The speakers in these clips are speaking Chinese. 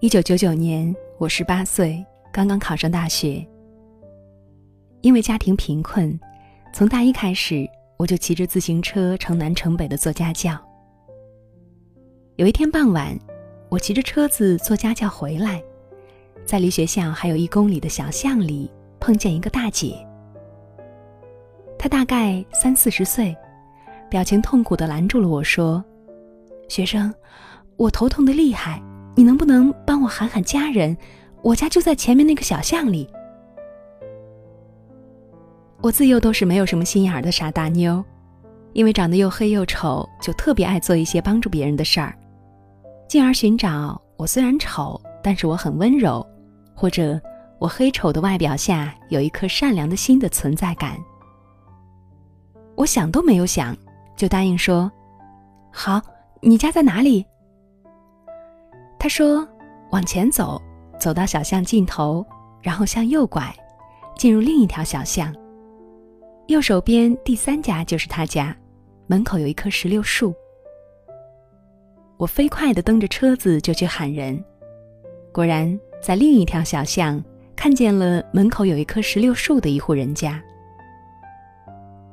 一九九九年，我十八岁，刚刚考上大学。因为家庭贫困，从大一开始，我就骑着自行车城南城北的做家教。有一天傍晚，我骑着车子做家教回来，在离学校还有一公里的小巷里，碰见一个大姐。她大概三四十岁，表情痛苦的拦住了我说：“学生，我头痛的厉害。”你能不能帮我喊喊家人？我家就在前面那个小巷里。我自幼都是没有什么心眼儿的傻大妞，因为长得又黑又丑，就特别爱做一些帮助别人的事儿，进而寻找我虽然丑，但是我很温柔，或者我黑丑的外表下有一颗善良的心的存在感。我想都没有想，就答应说：“好，你家在哪里？”他说：“往前走，走到小巷尽头，然后向右拐，进入另一条小巷。右手边第三家就是他家，门口有一棵石榴树。”我飞快地蹬着车子就去喊人，果然在另一条小巷看见了门口有一棵石榴树的一户人家。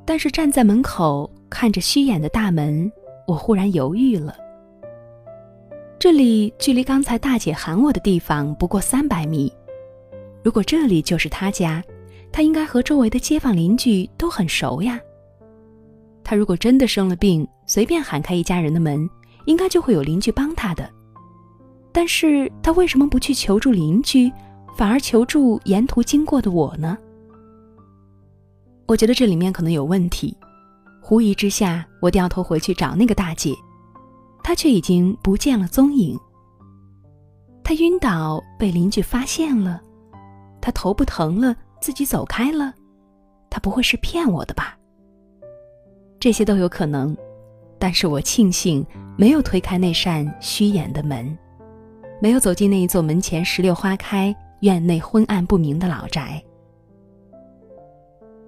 但是站在门口看着虚掩的大门，我忽然犹豫了。这里距离刚才大姐喊我的地方不过三百米，如果这里就是她家，她应该和周围的街坊邻居都很熟呀。她如果真的生了病，随便喊开一家人的门，应该就会有邻居帮她的。但是她为什么不去求助邻居，反而求助沿途经过的我呢？我觉得这里面可能有问题。狐疑之下，我掉头回去找那个大姐。他却已经不见了踪影。他晕倒被邻居发现了，他头不疼了自己走开了，他不会是骗我的吧？这些都有可能，但是我庆幸没有推开那扇虚掩的门，没有走进那一座门前石榴花开、院内昏暗不明的老宅，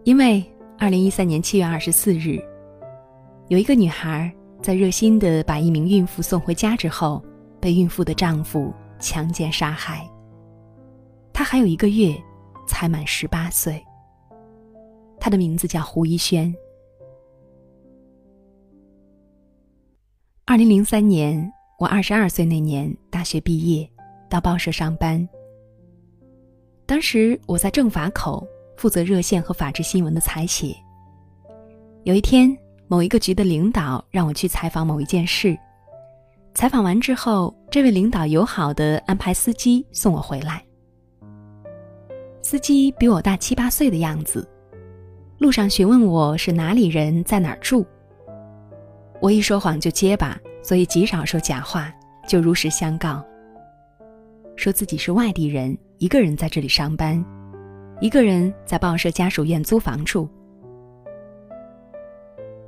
因为二零一三年七月二十四日，有一个女孩。在热心的把一名孕妇送回家之后，被孕妇的丈夫强奸杀害。她还有一个月，才满十八岁。她的名字叫胡一轩。二零零三年，我二十二岁那年，大学毕业，到报社上班。当时我在政法口负责热线和法制新闻的采写。有一天。某一个局的领导让我去采访某一件事，采访完之后，这位领导友好的安排司机送我回来。司机比我大七八岁的样子，路上询问我是哪里人，在哪儿住。我一说谎就结巴，所以极少说假话，就如实相告，说自己是外地人，一个人在这里上班，一个人在报社家属院租房住。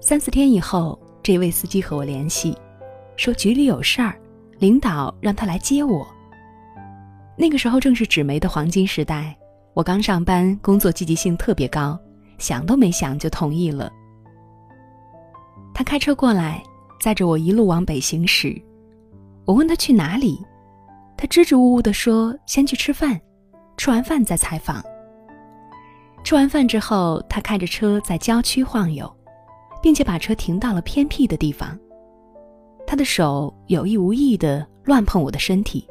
三四天以后，这位司机和我联系，说局里有事儿，领导让他来接我。那个时候正是纸媒的黄金时代，我刚上班，工作积极性特别高，想都没想就同意了。他开车过来，载着我一路往北行驶。我问他去哪里，他支支吾吾地说：“先去吃饭，吃完饭再采访。”吃完饭之后，他开着车在郊区晃悠。并且把车停到了偏僻的地方。他的手有意无意地乱碰我的身体。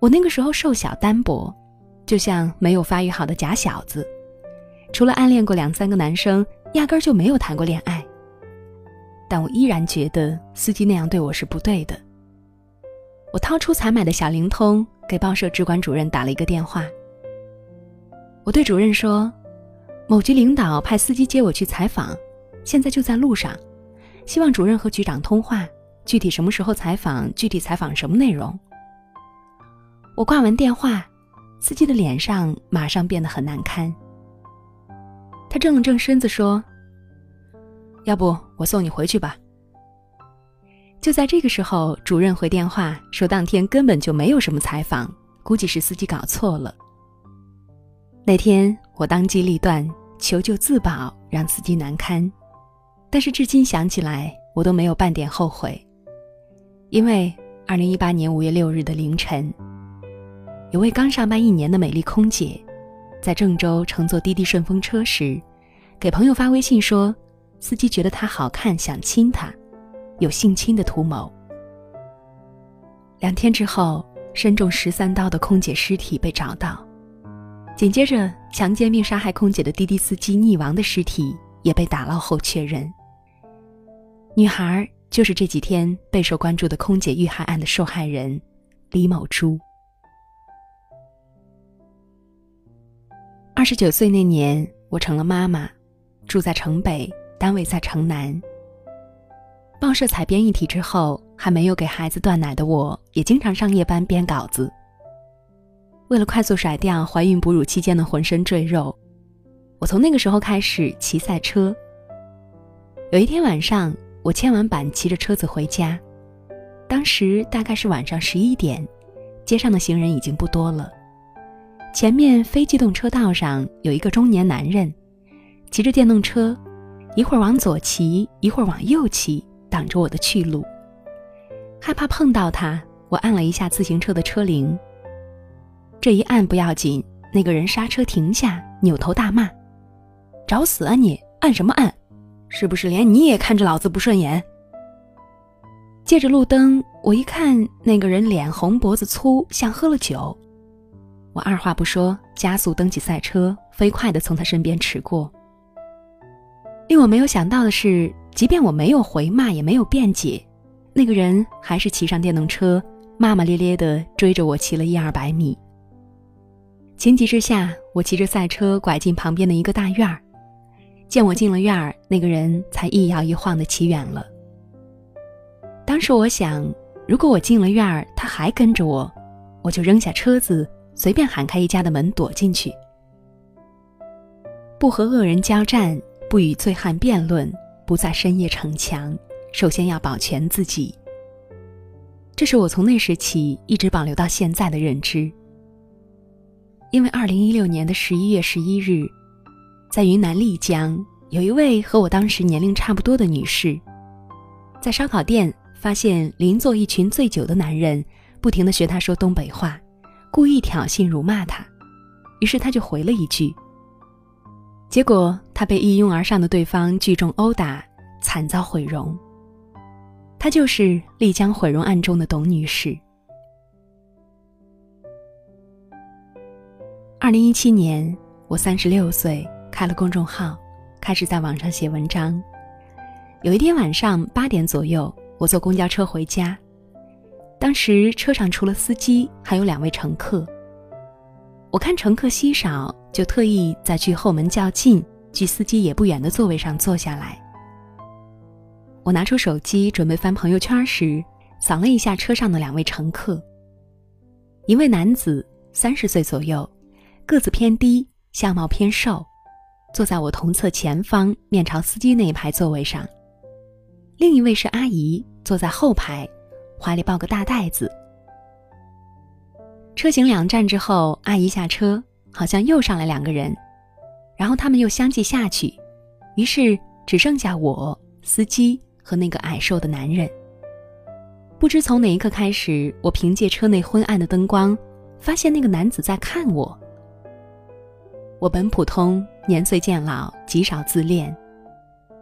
我那个时候瘦小单薄，就像没有发育好的假小子，除了暗恋过两三个男生，压根儿就没有谈过恋爱。但我依然觉得司机那样对我是不对的。我掏出才买的小灵通，给报社直管主任打了一个电话。我对主任说：“某局领导派司机接我去采访。”现在就在路上，希望主任和局长通话，具体什么时候采访，具体采访什么内容。我挂完电话，司机的脸上马上变得很难堪。他正了正身子说：“要不我送你回去吧。”就在这个时候，主任回电话说当天根本就没有什么采访，估计是司机搞错了。那天我当机立断，求救自保，让司机难堪。但是至今想起来，我都没有半点后悔，因为二零一八年五月六日的凌晨，有位刚上班一年的美丽空姐，在郑州乘坐滴滴顺风车时，给朋友发微信说，司机觉得她好看，想亲她，有性侵的图谋。两天之后，身中十三刀的空姐尸体被找到，紧接着强奸并杀害空姐的滴滴司机溺亡的尸体也被打捞后确认。女孩。就是这几天备受关注的空姐遇害案的受害人李某珠。二十九岁那年，我成了妈妈，住在城北，单位在城南。报社采编一体之后，还没有给孩子断奶的我，也经常上夜班编稿子。为了快速甩掉怀孕哺乳期间的浑身赘肉，我从那个时候开始骑赛车。有一天晚上。我签完板，骑着车子回家，当时大概是晚上十一点，街上的行人已经不多了。前面非机动车道上有一个中年男人，骑着电动车，一会儿往左骑，一会儿往右骑，挡着我的去路。害怕碰到他，我按了一下自行车的车铃。这一按不要紧，那个人刹车停下，扭头大骂：“找死啊你！按什么按？”是不是连你也看着老子不顺眼？借着路灯，我一看那个人脸红脖子粗，像喝了酒。我二话不说，加速蹬起赛车，飞快地从他身边驰过。令我没有想到的是，即便我没有回骂，也没有辩解，那个人还是骑上电动车，骂骂咧咧地追着我骑了一二百米。情急之下，我骑着赛车拐进旁边的一个大院儿。见我进了院儿，那个人才一摇一晃的骑远了。当时我想，如果我进了院儿，他还跟着我，我就扔下车子，随便喊开一家的门躲进去。不和恶人交战，不与醉汉辩论，不在深夜逞强，首先要保全自己。这是我从那时起一直保留到现在的认知。因为二零一六年的十一月十一日。在云南丽江，有一位和我当时年龄差不多的女士，在烧烤店发现邻座一群醉酒的男人，不停的学她说东北话，故意挑衅辱骂她，于是她就回了一句。结果她被一拥而上的对方聚众殴打，惨遭毁容。她就是丽江毁容案中的董女士。二零一七年，我三十六岁。开了公众号，开始在网上写文章。有一天晚上八点左右，我坐公交车回家，当时车上除了司机，还有两位乘客。我看乘客稀少，就特意在距后门较近、距司机也不远的座位上坐下来。我拿出手机准备翻朋友圈时，扫了一下车上的两位乘客。一位男子，三十岁左右，个子偏低，相貌偏瘦。坐在我同侧前方，面朝司机那一排座位上。另一位是阿姨，坐在后排，怀里抱个大袋子。车行两站之后，阿姨下车，好像又上来两个人，然后他们又相继下去，于是只剩下我、司机和那个矮瘦的男人。不知从哪一刻开始，我凭借车内昏暗的灯光，发现那个男子在看我。我本普通，年岁渐老，极少自恋，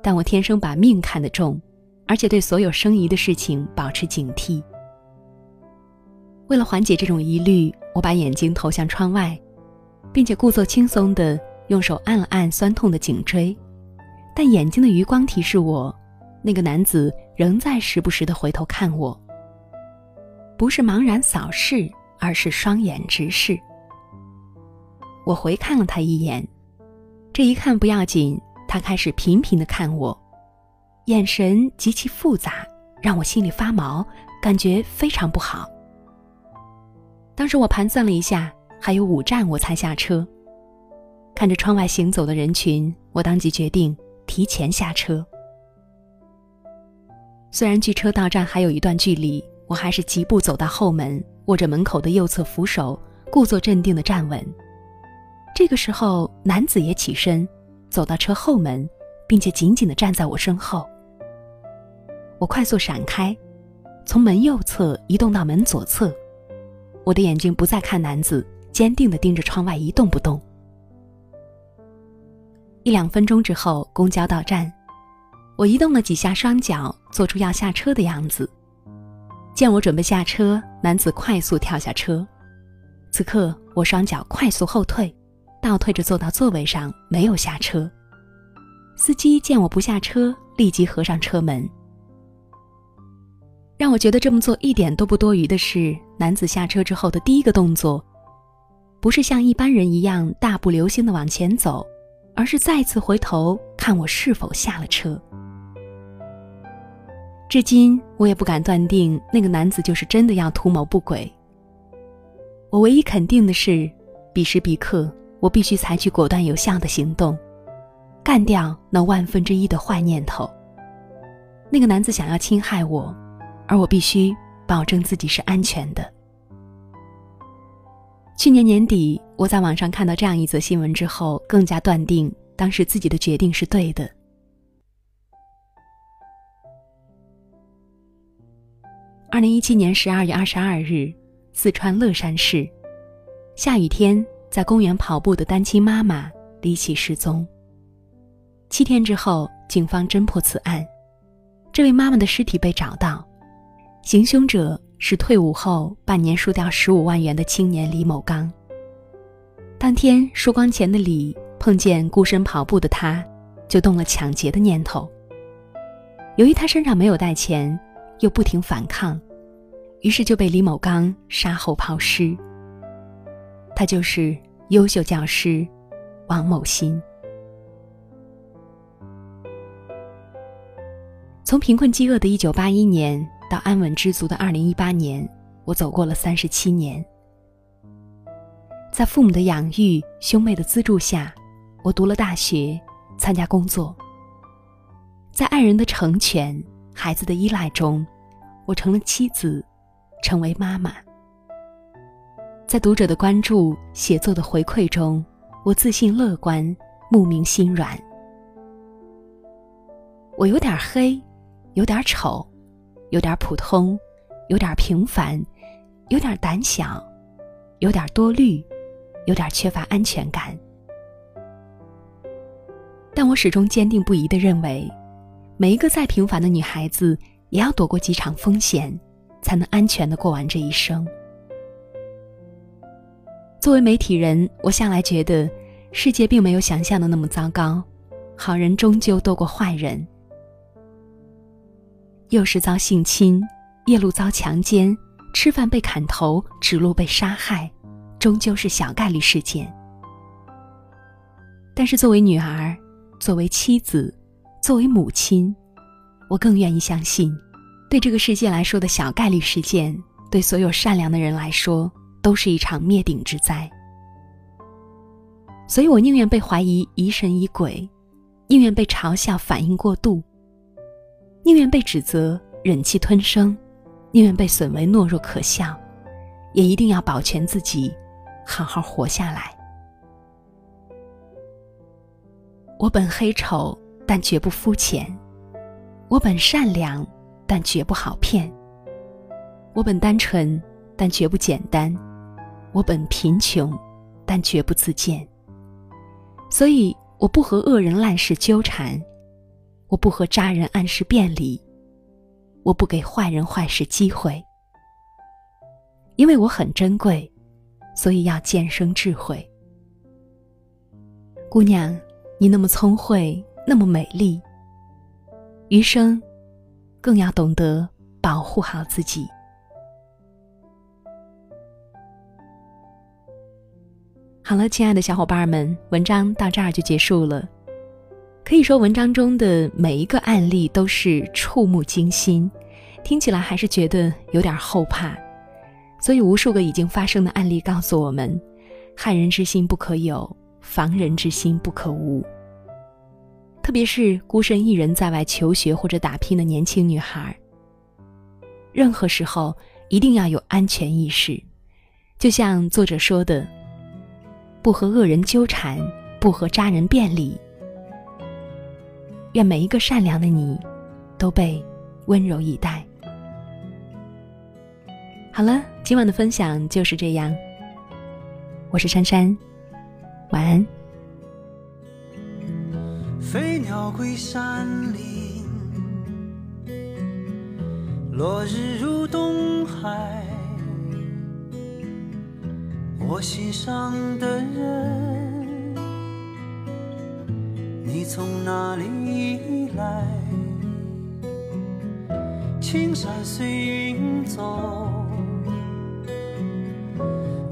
但我天生把命看得重，而且对所有生疑的事情保持警惕。为了缓解这种疑虑，我把眼睛投向窗外，并且故作轻松地用手按了按酸痛的颈椎，但眼睛的余光提示我，那个男子仍在时不时地回头看我，不是茫然扫视，而是双眼直视。我回看了他一眼，这一看不要紧，他开始频频的看我，眼神极其复杂，让我心里发毛，感觉非常不好。当时我盘算了一下，还有五站我才下车，看着窗外行走的人群，我当即决定提前下车。虽然距车到站还有一段距离，我还是疾步走到后门，握着门口的右侧扶手，故作镇定的站稳。这个时候，男子也起身，走到车后门，并且紧紧地站在我身后。我快速闪开，从门右侧移动到门左侧，我的眼睛不再看男子，坚定地盯着窗外一动不动。一两分钟之后，公交到站，我移动了几下双脚，做出要下车的样子。见我准备下车，男子快速跳下车。此刻，我双脚快速后退，倒退着坐到座位上，没有下车。司机见我不下车，立即合上车门。让我觉得这么做一点都不多余的是，男子下车之后的第一个动作，不是像一般人一样大步流星的往前走。而是再次回头看我是否下了车。至今我也不敢断定那个男子就是真的要图谋不轨。我唯一肯定的是，彼时彼刻我必须采取果断有效的行动，干掉那万分之一的坏念头。那个男子想要侵害我，而我必须保证自己是安全的。去年年底，我在网上看到这样一则新闻之后，更加断定当时自己的决定是对的。二零一七年十二月二十二日，四川乐山市，下雨天在公园跑步的单亲妈妈离奇失踪。七天之后，警方侦破此案，这位妈妈的尸体被找到，行凶者。是退伍后半年输掉十五万元的青年李某刚。当天输光钱的李碰见孤身跑步的他，就动了抢劫的念头。由于他身上没有带钱，又不停反抗，于是就被李某刚杀后抛尸。他就是优秀教师王某新。从贫困饥饿的一九八一年。到安稳知足的二零一八年，我走过了三十七年。在父母的养育、兄妹的资助下，我读了大学，参加工作。在爱人的成全、孩子的依赖中，我成了妻子，成为妈妈。在读者的关注、写作的回馈中，我自信乐观，慕名心软。我有点黑，有点丑。有点普通，有点平凡，有点胆小，有点多虑，有点缺乏安全感。但我始终坚定不移的认为，每一个再平凡的女孩子，也要躲过几场风险，才能安全的过完这一生。作为媒体人，我向来觉得，世界并没有想象的那么糟糕，好人终究多过坏人。幼时遭性侵，夜路遭强奸，吃饭被砍头，指路被杀害，终究是小概率事件。但是作为女儿，作为妻子，作为母亲，我更愿意相信，对这个世界来说的小概率事件，对所有善良的人来说，都是一场灭顶之灾。所以我宁愿被怀疑疑神疑鬼，宁愿被嘲笑反应过度。宁愿被指责忍气吞声，宁愿被损为懦弱可笑，也一定要保全自己，好好活下来。我本黑丑，但绝不肤浅；我本善良，但绝不好骗；我本单纯，但绝不简单；我本贫穷，但绝不自贱。所以，我不和恶人烂事纠缠。我不和渣人暗示便利，我不给坏人坏事机会，因为我很珍贵，所以要渐生智慧。姑娘，你那么聪慧，那么美丽，余生更要懂得保护好自己。好了，亲爱的小伙伴们，文章到这儿就结束了。可以说，文章中的每一个案例都是触目惊心，听起来还是觉得有点后怕。所以，无数个已经发生的案例告诉我们：害人之心不可有，防人之心不可无。特别是孤身一人在外求学或者打拼的年轻女孩，任何时候一定要有安全意识。就像作者说的：“不和恶人纠缠，不和渣人辩理。”愿每一个善良的你，都被温柔以待。好了，今晚的分享就是这样。我是珊珊，晚安。飞鸟归山林，落日入东海。我心上的人，你从哪里来？青山随云走，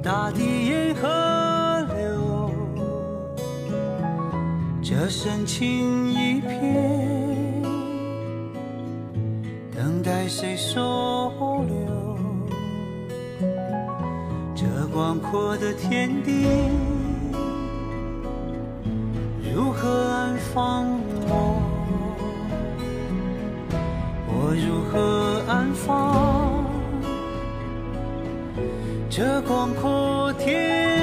大地沿河流，这深情一片，等待谁收广阔的天地，如何安放我？我如何安放这广阔天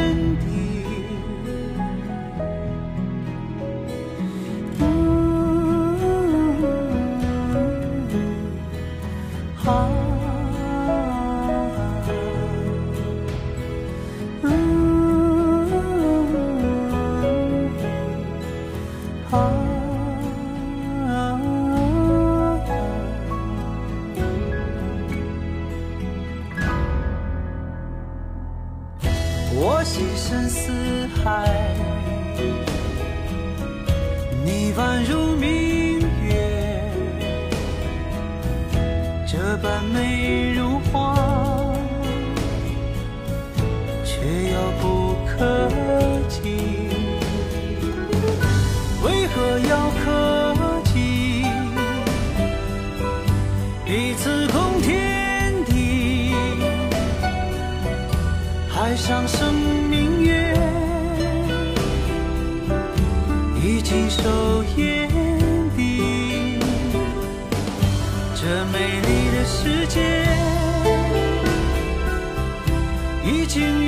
海上生。手眼底，这美丽的世界已经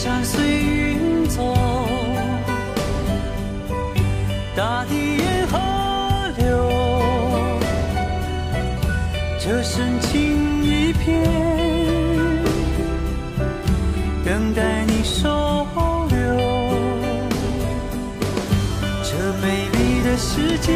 山随云走大地沿河流，这深情一片，等待你收留。这美丽的世界，